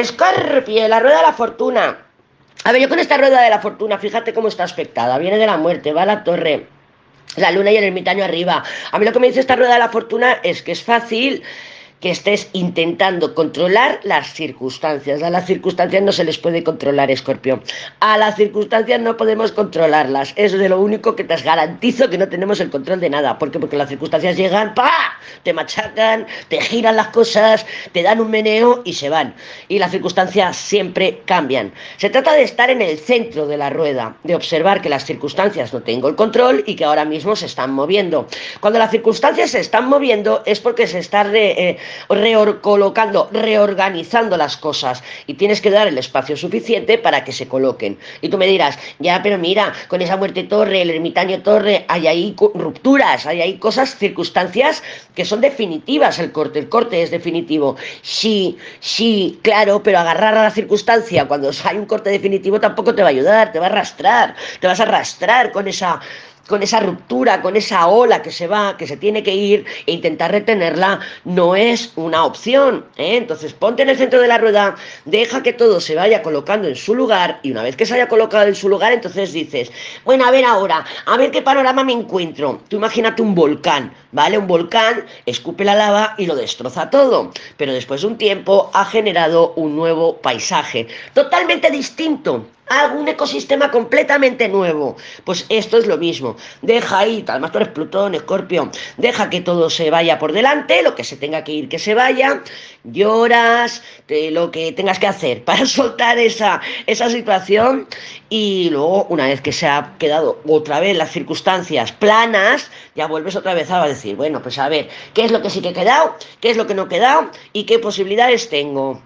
Escorpio, la rueda de la fortuna. A ver, yo con esta rueda de la fortuna, fíjate cómo está aspectada. Viene de la muerte, va a la torre. La luna y el ermitaño arriba. A mí lo que me dice esta rueda de la fortuna es que es fácil que estés intentando controlar las circunstancias. A las circunstancias no se les puede controlar, Escorpio. A las circunstancias no podemos controlarlas. Es de lo único que te garantizo que no tenemos el control de nada. ¿Por qué? Porque las circunstancias llegan, ¡pa! Te machacan, te giran las cosas, te dan un meneo y se van. Y las circunstancias siempre cambian. Se trata de estar en el centro de la rueda, de observar que las circunstancias no tengo el control y que ahora mismo se están moviendo. Cuando las circunstancias se están moviendo es porque se está eh, colocando, reorganizando las cosas y tienes que dar el espacio suficiente para que se coloquen. Y tú me dirás, ya, pero mira, con esa muerte torre, el ermitaño torre, hay ahí rupturas, hay ahí cosas, circunstancias que son definitivas el corte, el corte es definitivo. Sí, sí, claro, pero agarrar a la circunstancia cuando hay un corte definitivo tampoco te va a ayudar, te va a arrastrar, te vas a arrastrar con esa con esa ruptura, con esa ola que se va, que se tiene que ir, e intentar retenerla no es una opción. ¿eh? Entonces ponte en el centro de la rueda, deja que todo se vaya colocando en su lugar y una vez que se haya colocado en su lugar, entonces dices, bueno, a ver ahora, a ver qué panorama me encuentro. Tú imagínate un volcán, ¿vale? Un volcán escupe la lava y lo destroza todo, pero después de un tiempo ha generado un nuevo paisaje, totalmente distinto algún ecosistema completamente nuevo. Pues esto es lo mismo. Deja ahí, además tú eres Plutón, Escorpio, deja que todo se vaya por delante, lo que se tenga que ir, que se vaya, lloras, lo que tengas que hacer para soltar esa, esa situación y luego, una vez que se ha quedado otra vez las circunstancias planas, ya vuelves otra vez a decir, bueno, pues a ver, ¿qué es lo que sí que he quedado? ¿Qué es lo que no he quedado? ¿Y qué posibilidades tengo?